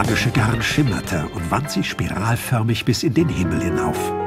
magische Garn schimmerte und wand sich spiralförmig bis in den Himmel hinauf.